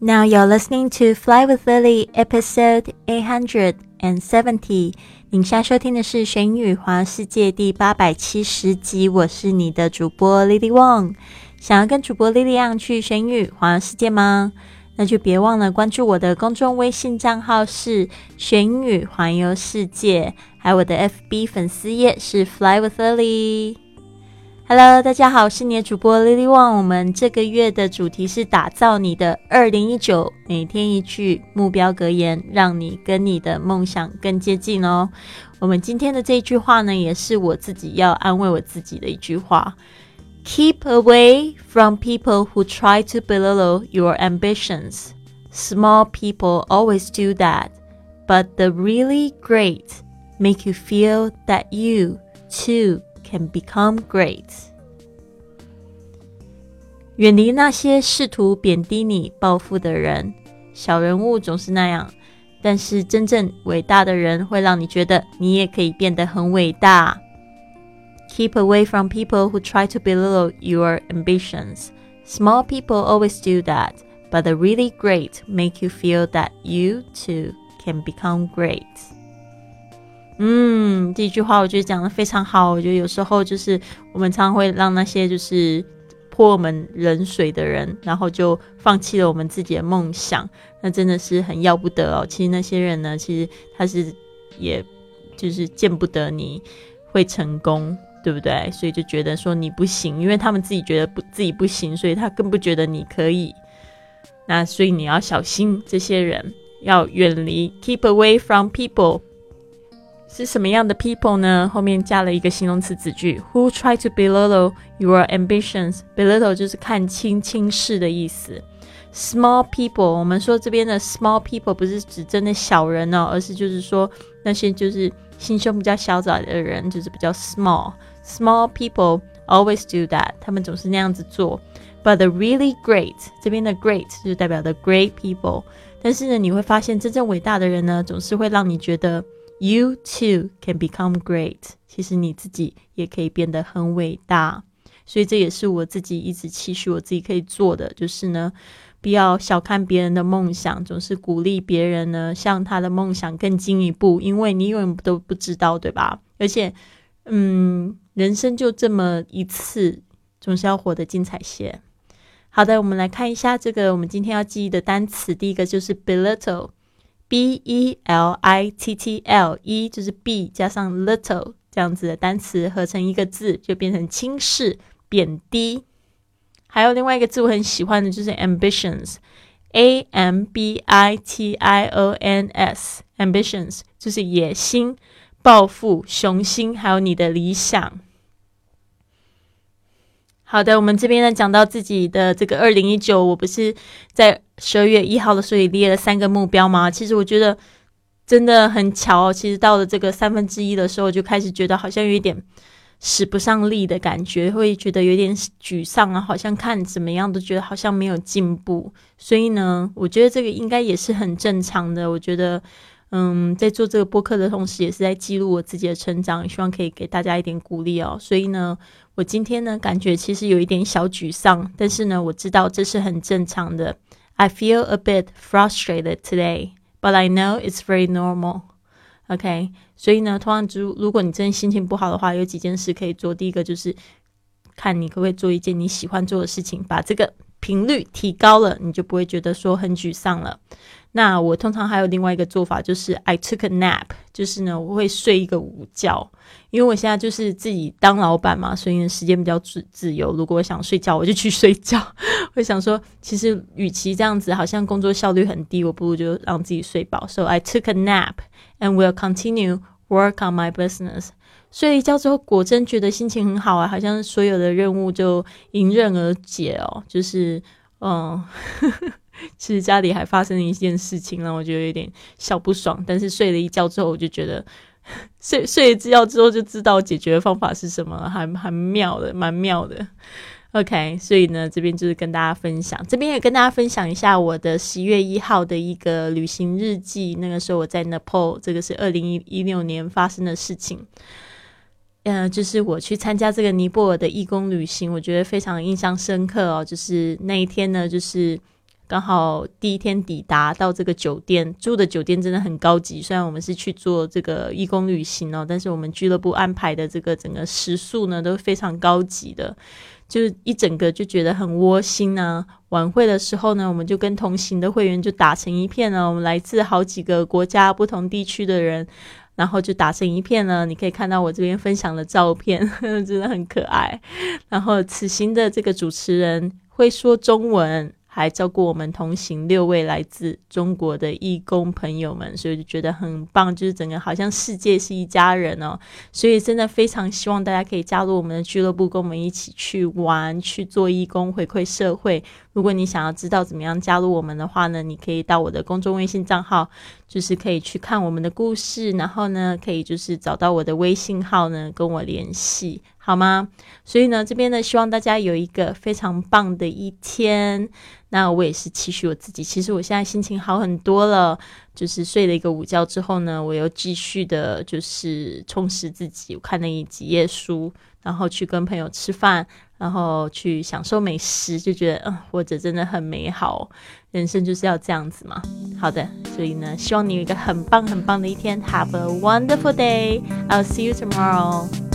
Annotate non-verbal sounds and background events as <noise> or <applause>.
Now you're listening to Fly with Lily, episode eight hundred and seventy. 您现在收听的是《玄宇环世界》第八百七十集。我是你的主播 Lily Wong。想要跟主播 Lily 样去玄宇环世界吗？那就别忘了关注我的公众微信账号是“玄宇环游世界”，还有我的 FB 粉丝页是 “Fly with Lily”。Hello，大家好，我是你的主播 Lily Wang。我们这个月的主题是打造你的二零一九，每天一句目标格言，让你跟你的梦想更接近哦。我们今天的这句话呢，也是我自己要安慰我自己的一句话：Keep away from people who try to belittle your ambitions. Small people always do that, but the really great make you feel that you too. Can become great。远离那些试图贬低你、暴富的人。小人物总是那样，但是真正伟大的人会让你觉得你也可以变得很伟大。Keep away from people who try to belittle your ambitions. Small people always do that, but the really great make you feel that you too can become great. 嗯，第一句话我觉得讲的非常好。我觉得有时候就是我们常会让那些就是泼我们冷水的人，然后就放弃了我们自己的梦想，那真的是很要不得哦。其实那些人呢，其实他是也就是见不得你会成功，对不对？所以就觉得说你不行，因为他们自己觉得不自己不行，所以他更不觉得你可以。那所以你要小心这些人，要远离，keep away from people。是什么样的 people 呢？后面加了一个形容词子句，who try to belittle your ambitions。belittle 就是看轻、轻视的意思。small people，我们说这边的 small people 不是指真的小人哦，而是就是说那些就是心胸比较小窄的人，就是比较 small。small people always do that，他们总是那样子做。But the really great，这边的 great 就代表的 great people。但是呢，你会发现真正伟大的人呢，总是会让你觉得。You too can become great。其实你自己也可以变得很伟大，所以这也是我自己一直期许我自己可以做的，就是呢，不要小看别人的梦想，总是鼓励别人呢，向他的梦想更进一步，因为你永远都不知道，对吧？而且，嗯，人生就这么一次，总是要活得精彩些。好的，我们来看一下这个我们今天要记忆的单词，第一个就是 belittle。B e l i t t l，e 就是 b 加上 little 这样子的单词合成一个字，就变成轻视、贬低。还有另外一个字我很喜欢的就是 ambitions，a m b i t i o n s，ambitions 就是野心、抱负、雄心，还有你的理想。好的，我们这边呢讲到自己的这个二零一九，我不是在十二月一号的时候也列了三个目标吗？其实我觉得真的很巧哦，其实到了这个三分之一的时候，就开始觉得好像有一点使不上力的感觉，会觉得有点沮丧啊，好像看怎么样都觉得好像没有进步。所以呢，我觉得这个应该也是很正常的。我觉得。嗯，在做这个播客的同时，也是在记录我自己的成长，希望可以给大家一点鼓励哦。所以呢，我今天呢，感觉其实有一点小沮丧，但是呢，我知道这是很正常的。I feel a bit frustrated today, but I know it's very normal. OK，所以呢，通常如如果你真的心情不好的话，有几件事可以做。第一个就是看你可不可以做一件你喜欢做的事情，把这个频率提高了，你就不会觉得说很沮丧了。那我通常还有另外一个做法，就是 I took a nap，就是呢，我会睡一个午觉，因为我现在就是自己当老板嘛，所以时间比较自自由。如果我想睡觉，我就去睡觉。会想说，其实与其这样子，好像工作效率很低，我不如就让自己睡饱。So I took a nap and will continue work on my business。<laughs> 睡了一觉之后，果真觉得心情很好啊，好像所有的任务就迎刃而解哦，就是嗯。<laughs> 其实家里还发生了一件事情，让我觉得有点小不爽。但是睡了一觉之后，我就觉得 <laughs> 睡睡一觉之后就知道解决的方法是什么，还还妙的，蛮妙的。OK，所以呢，这边就是跟大家分享，这边也跟大家分享一下我的十月一号的一个旅行日记。那个时候我在 Nepal，这个是二零一一六年发生的事情。嗯，就是我去参加这个尼泊尔的义工旅行，我觉得非常印象深刻哦。就是那一天呢，就是。刚好第一天抵达到这个酒店，住的酒店真的很高级。虽然我们是去做这个义工旅行哦，但是我们俱乐部安排的这个整个食宿呢都非常高级的，就一整个就觉得很窝心呢。晚会的时候呢，我们就跟同行的会员就打成一片了。我们来自好几个国家、不同地区的人，然后就打成一片了。你可以看到我这边分享的照片，<laughs> 真的很可爱。然后此行的这个主持人会说中文。还照顾我们同行六位来自中国的义工朋友们，所以就觉得很棒，就是整个好像世界是一家人哦。所以真的非常希望大家可以加入我们的俱乐部，跟我们一起去玩、去做义工、回馈社会。如果你想要知道怎么样加入我们的话呢，你可以到我的公众微信账号，就是可以去看我们的故事，然后呢，可以就是找到我的微信号呢，跟我联系，好吗？所以呢，这边呢，希望大家有一个非常棒的一天。那我也是期许我自己，其实我现在心情好很多了。就是睡了一个午觉之后呢，我又继续的，就是充实自己，我看了几页书，然后去跟朋友吃饭，然后去享受美食，就觉得嗯，活着真的很美好，人生就是要这样子嘛。好的，所以呢，希望你有一个很棒很棒的一天，Have a wonderful day. I'll see you tomorrow.